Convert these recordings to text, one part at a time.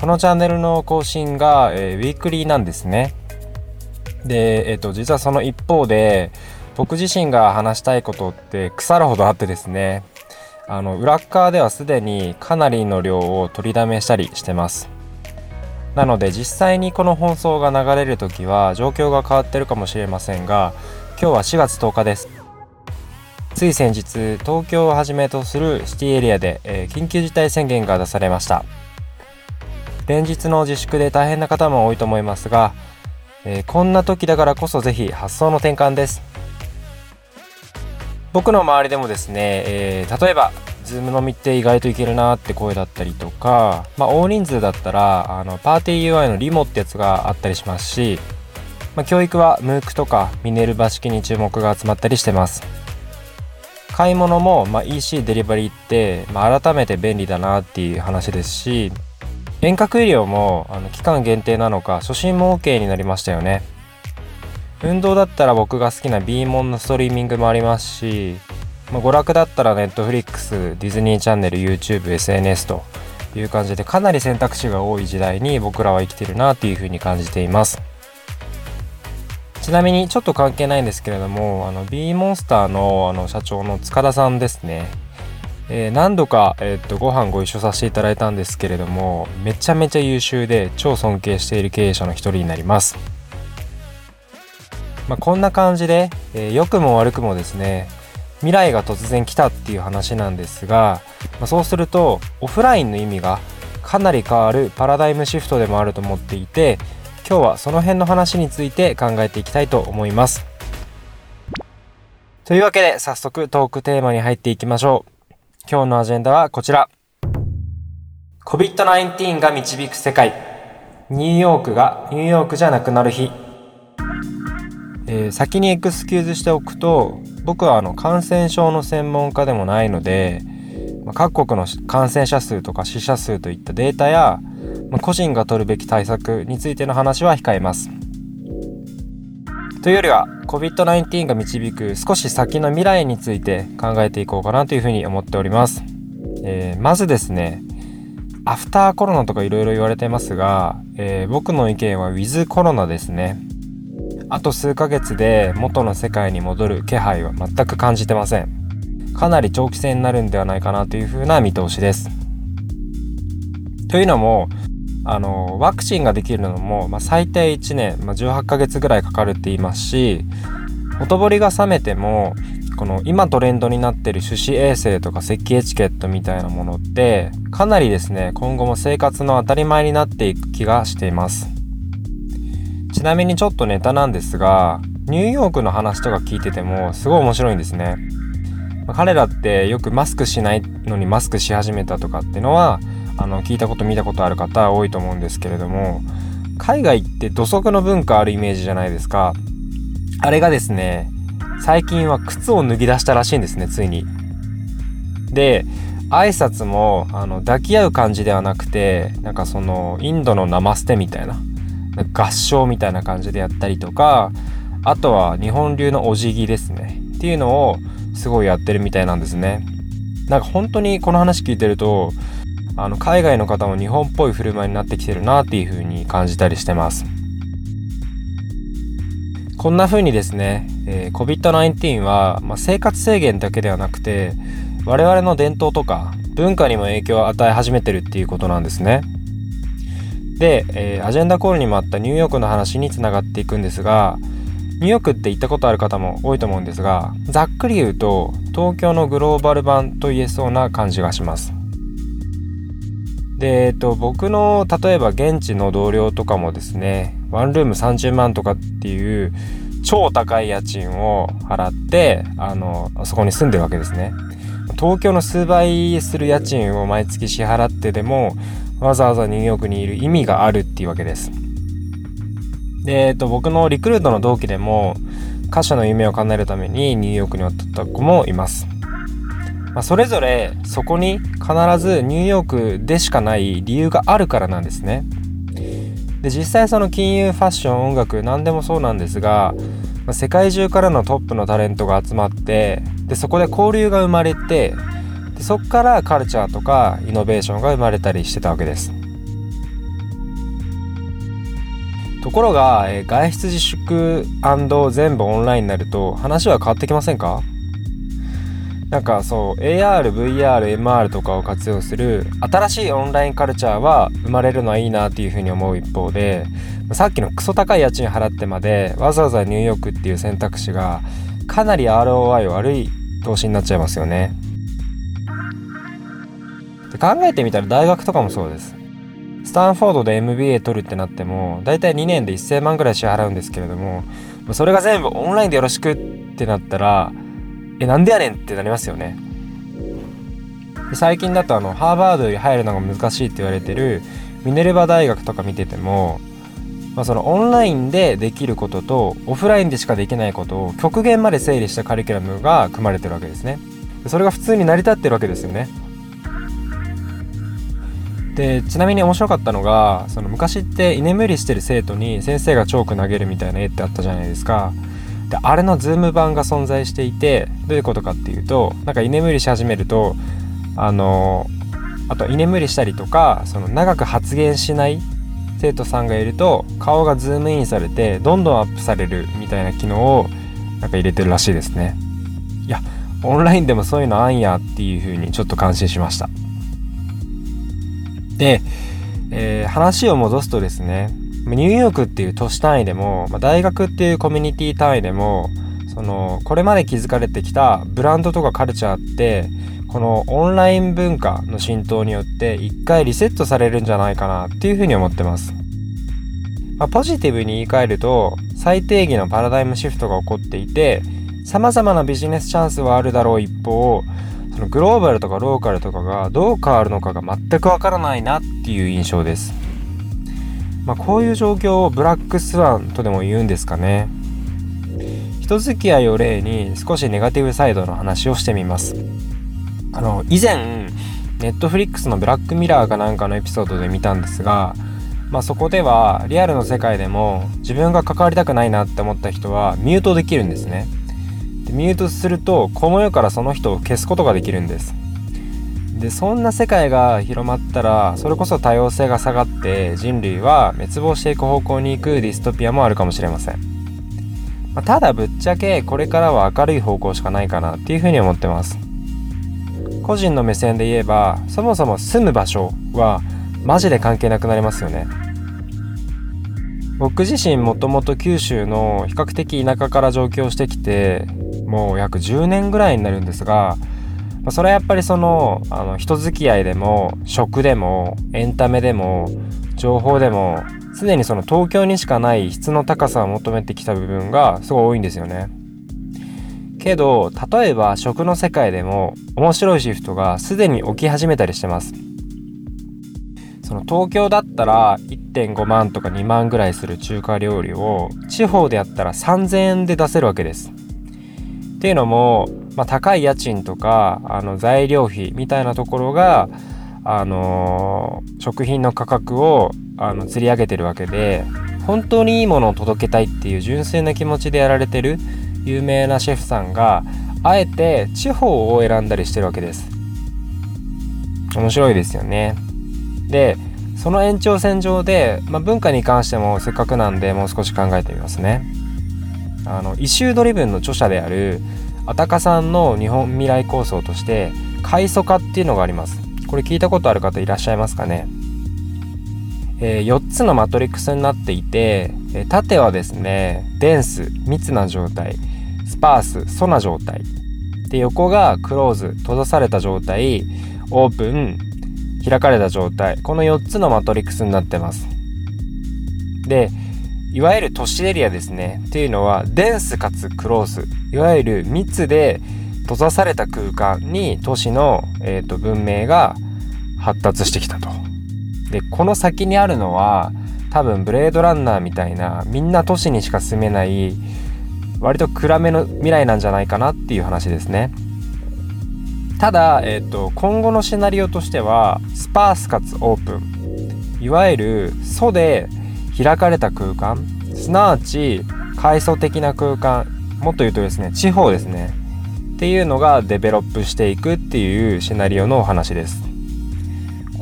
このチャンネルの更新が、えー、ウィークリーなんですね。で、えーと、実はその一方で僕自身が話したいことって腐るほどあってですね。あの裏側ではすでにかなりの量を取りだめしたりしてます。なので実際にこの放送が流れる時は状況が変わってるかもしれませんが今日は4月10日です。つい先日東京をはじめとするシティエリアで、えー、緊急事態宣言が出されました。連日の自粛で大変な方も多いと思いますが、えー、こんな時だからこそぜひ発想の転換です。僕の周りでもですね、えー、例えば Zoom 飲みって意外といけるなって声だったりとか、まあ、大人数だったらあのパーティー UI のリモってやつがあったりしますし、まあ、教育は MOOC とかミネルバ式に注目が集まったりしてます。買い物も、まあ、EC デリバリーって、まあ、改めて便利だなっていう話ですし遠隔医療もあの期間限定なのか初診も OK になりましたよね。運動だったら僕が好きな B モンのストリーミングもありますし、まあ、娯楽だったら Netflix ディズニーチャンネル YouTube SNS という感じでかなり選択肢が多い時代に僕らは生きてるなっていうふうに感じています。ちなみにちょっと関係ないんですけれどもあの B モンスターのあの社長の塚田さんですね、え、何度か、えー、っとご飯ご一緒させていただいたんですけれどもめちゃめちゃ優秀で超尊敬している経営者の一人になります、まあ、こんな感じで、え、良くも悪くもですね未来が突然来たっていう話なんですが、まあ、そうするとオフラインの意味がかなり変わるパラダイムシフトでもあると思っていて今日はその辺の話について考えていきたいと思います。というわけで早速トークテーマに入っていきましょう。今日のアジェンダはこちら。COVID-19 が導く世界。ニューヨークがニューヨークじゃなくなる日。えー、先にエクスキューズしておくと僕はあの感染症の専門家でもないのでま各国の感染者数とか死者数といったデータやまあ、個人が取るべき対策についての話は控えます。というよりは COVID-19 が導く少し先の未来について考えていこうかなというふうに思っております。えー、まずですねアフターコロナとかいろいろ言われてますが、えー、僕の意見は With コロナですね。あと数ヶ月で元の世界に戻る気配は全く感じてません。かなり長期戦になるんではないかなというふうな見通しです。というのもあのワクチンができるのも、まあ、最低1年、まあ、18ヶ月ぐらいかかるって言いますしほとぼりが冷めてもこの今トレンドになってる手指衛生とか咳エチケットみたいなものってかなりですね今後も生活の当たり前になっていく気がしています。ちなみにちょっとネタなんですがニューヨークの話とか聞いててもすごい面白いんですね。彼らってよくマスクしないのにマスクし始めたとかってのはあの聞いたこと見たことある方多いと思うんですけれども海外って土足の文化あるイメージじゃないですか。あれがですね最近は靴を脱ぎ出したらしいんですねついに。で挨拶もあの抱き合う感じではなくてなんかそのインドのナマステみたいな合唱みたいな感じでやったりとかあとは日本流のお辞儀ですねっていうのをすごいやってるみたいなんですね。なんか本当にこの話聞いてるとあの海外の方も日本っぽい振る舞いになってきてるなっていう風に感じたりしてます。こんな風にですね、えー、COVID-19 は、まあ、生活制限だけではなくて我々の伝統とか文化にも影響を与え始めてるっていうことなんですね。で、えー、アジェンダコールにもあったニューヨークの話につながっていくんですがニューヨークって行ったことある方も多いと思うんですがざっくり言うと東京のグローバル版と言えそうな感じがします。で、えっと、僕の例えば現地の同僚とかもですねワンルーム30万とかっていう超高い家賃を払ってあのそこに住んでるわけですね。東京の数倍する家賃を毎月支払ってでもわざわざニューヨークにいる意味があるっていうわけです。で、えっと、僕のリクルートの同期でも歌手の夢を叶えるためにニューヨークに渡った子もいます、まあ、それぞれそこに必ずニューヨークでしかない理由があるからなんですね。で実際その金融ファッション音楽何でもそうなんですが、まあ、世界中からのトップのタレントが集まってでそこで交流が生まれてでそこからカルチャーとかイノベーションが生まれたりしてたわけです。ところが、えー、外出自粛全部オンラインになると話は変わってきませんか？なんかそう AR、VR、MR とかを活用する新しいオンラインカルチャーは生まれるのはいいなっていうふうに思う一方でさっきのクソ高い家賃払ってまでわざわざニューヨークっていう選択肢がかなり ROI 悪い投資になっちゃいますよね。で考えてみたら大学とかもそうです。スタンフォードで MBA 取るってなっても大体2年で1000万ぐらい支払うんですけれどもそれが全部オンラインでよろしくってなったらえなんでやねんってなりますよね。最近だとあのハーバードより入るのが難しいって言われてるミネルバ大学とか見てても、まあ、そのオンラインでできることとオフラインでしかできないことを極限まで整理したカリキュラムが組まれてるわけですね。それが普通に成り立ってるわけですよね。でちなみに面白かったのがその昔って居眠りしてる生徒に先生がチョーク投げるみたいな絵ってあったじゃないですか。であれのズーム版が存在していてどういうことかっていうとなんか居眠りし始めるとあのあと居眠りしたりとかその長く発言しない生徒さんがいると顔がズームインされてどんどんアップされるみたいな機能をなんか入れてるらしいですね。いやオンラインでもそういうのあんやっていう風にちょっと感心しました。で、えー、話を戻すとですねニューヨークっていう都市単位でも、まあ、大学っていうコミュニティ単位でもそのこれまで築かれてきたブランドとかカルチャーってこのオンライン文化の浸透によって一回リセットされるんじゃないかなっていうふうに思ってます。まあ、ポジティブに言い換えると最低限のパラダイムシフトが起こっていて様々なビジネスチャンスはあるだろう一方そのグローバルとかローカルとかがどう変わるのかが全くわからないなっていう印象です。まあ、こういう状況をブラックスワンとでも言うんですかね。人付き合いを例に少しネガティブサイドの話をしてみます。あの以前ネットフリックスのブラックミラーかなんかのエピソードで見たんですがまあ、そこではリアルの世界でも自分が関わりたくないなって思った人はミュートできるんですね。でミュートするとこの世からその人を消すことができるんです。でそんな世界が広まったらそれこそ多様性が下がって人類は滅亡していく方向に行くディストピアもあるかもしれません、まあ、ただぶっちゃけこれからは明るい方向しかないかなっていうふうに思ってます。個人の目線で言えばそもそも住む場所はマジで関係なくなりますよね。僕自身もともと九州の比較的田舎から上京してきてもう約10年ぐらいになるんですがまそれはやっぱりそのあの人付き合いでも食でもエンタメでも情報でも常にその東京にしかない質の高さを求めてきた部分がすごい多いんですよね。けど例えば食の世界でも面白いシフトがすでに起き始めたりしてます。その東京だったら1.5万とか2万ぐらいする中華料理を地方でやったら3000円で出せるわけです。っていうのもまあ、高い家賃とかあの材料費みたいなところが、あのー、食品の価格をあの釣り上げてるわけで本当にいいものを届けたいっていう純粋な気持ちでやられてる有名なシェフさんがあえて地方を選んだりしてるわけです。面白いですよね。でその延長線上で、まあ、文化に関してもせっかくなんでもう少し考えてみますね。あのイシュードリブンの著者であるあたかさんの日本未来構想として階素化っていうのがあります。これ聞いたことある方いらっしゃいますかね、えー、4つのマトリックスになっていて、え縦はですねデンス密な状態スパース素な状態。で横がクローズ閉ざされた状態オープン開かれた状態。この4つのマトリックスになってます。でいわゆる都市エリアですね。っていうのはデンスかつクロースいわゆる密で閉ざされた空間に都市の、えーと、文明が発達してきたと。でこの先にあるのは多分ブレードランナーみたいなみんな都市にしか住めない割と暗めの未来なんじゃないかなっていう話ですね。ただ、えーと、今後のシナリオとしてはスパースかつオープン。いわゆる素で開かれた空間。すなわち階層的な空間。もっと言うとですね地方ですね。っていうのがデベロップしていくっていうシナリオのお話です。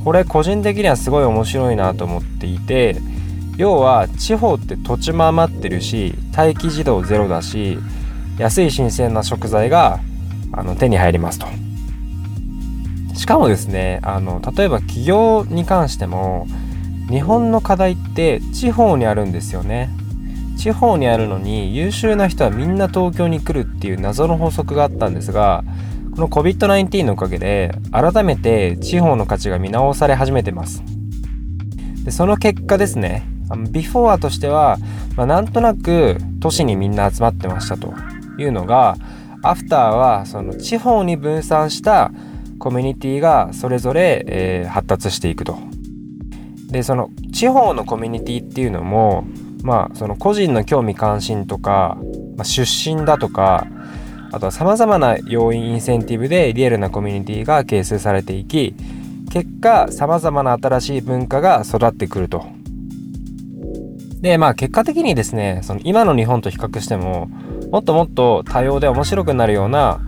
これ個人的にはすごい面白いなと思っていて要は地方って土地も余ってるし待機児童ゼロだし安い新鮮な食材があの手に入りますと。しかもですねあの例えば企業に関しても日本の課題って地方にあるんですよね地方にあるのに優秀な人はみんな東京に来るっていう謎の法則があったんですがこの COVID-19 のおかげで改めて地方の価値が見直され始めてますでその結果ですねビフォーとしては、まあ、なんとなく都市にみんな集まってましたというのがアフターはその地方に分散したコミュニティがそれぞれ、えー、発達していくと。でその地方のコミュニティっていうのもまあその個人の興味関心とか、まあ、出身だとかあとはさまざまな要因インセンティブでリアルなコミュニティが形成されていき結果さまざまな新しい文化が育ってくると。でまあ結果的にですねその今の日本と比較してももっともっと多様で面白くなるような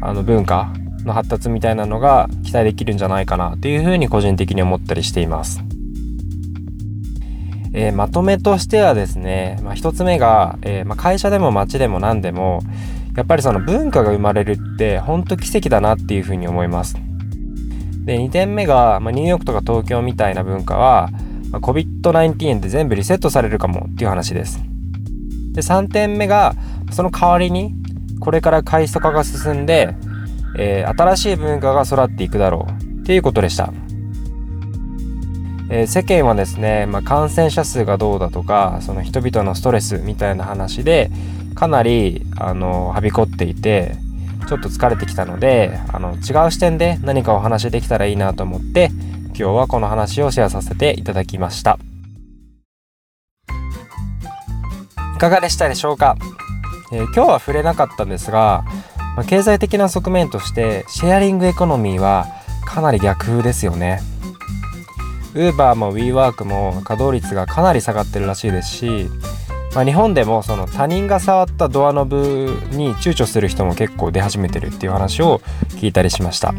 あの文化の発達みたいなのが期待できるんじゃないかなというふうに個人的に思ったりしています。えー、まとめとしてはですね、まあ、1つ目が、えー、まあ、会社でも街でも何でもやっぱりその文化が生まれるって本当奇跡だなっていうふうに思います。で2点目が、まあ、ニューヨークとか東京みたいな文化は、まあ、COVID-19 で全部リセットされるかもっていう話です。で3点目がその代わりにこれから快速化が進んで、えー、新しい文化が育っていくだろうっていうことでした。えー、世間はですね、まあ、感染者数がどうだとかその人々のストレスみたいな話でかなりあのはびこっていてちょっと疲れてきたのであの違う視点で何かお話できたらいいなと思って今日はこの話をシェアさせていただきました。いかがでしたでしょうか、えー、今日は触れなかったんですが、まあ、経済的な側面としてシェアリングエコノミーはかなり逆風ですよね。Uber も WeWork も稼働率がかなり下がってるらしいですしまあ、日本でもその他人が触ったドアノブに躊躇する人も結構出始めてるっていう話を聞いたりしました。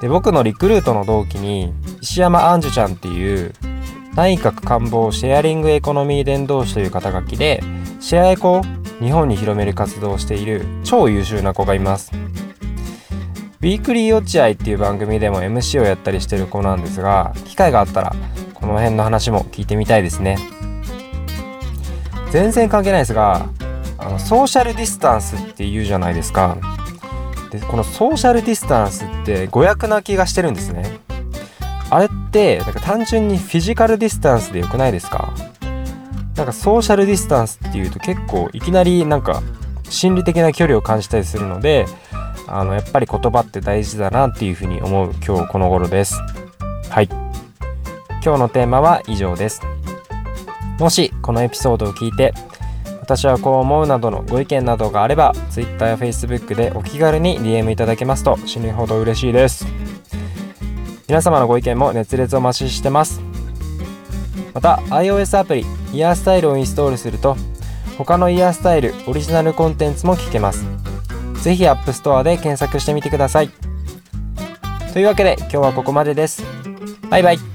で僕のリクルートの同期に石山杏樹ちゃんっていう内閣官房シェアリングエコノミー伝道師という肩書きでシェアエコを日本に広める活動をしている超優秀な子がいます。ウィークリー落合っていう番組でも MC をやったりしてる子なんですが機会があったらこの辺の話も聞いてみたいですね。全然関係ないですがあのソーシャルディスタンスって言うじゃないですか。でこのソーシャルディスタンスって誤訳な気がしてるんですね。あれってなんか単純にフィジカルディスタンスでよくないですか？なんかソーシャルディスタンスっていうと結構いきなりなんか心理的な距離を感じたりするのであのやっぱり言葉って大事だなっていうふうに思う今日この頃です。はい。今日のテーマは以上です。もしこのエピソードを聞いて私はこう思うなどのご意見などがあれば Twitter や Facebook でお気軽に DM いただけますと死ぬほど嬉しいです。皆様のご意見も熱烈お待ちしてます。また iOS アプリイヤースタイルをインストールすると他のイヤースタイルオリジナルコンテンツも聞けます。ぜひ App Store で検索してみてください。というわけで今日はここまでです。バイバイ。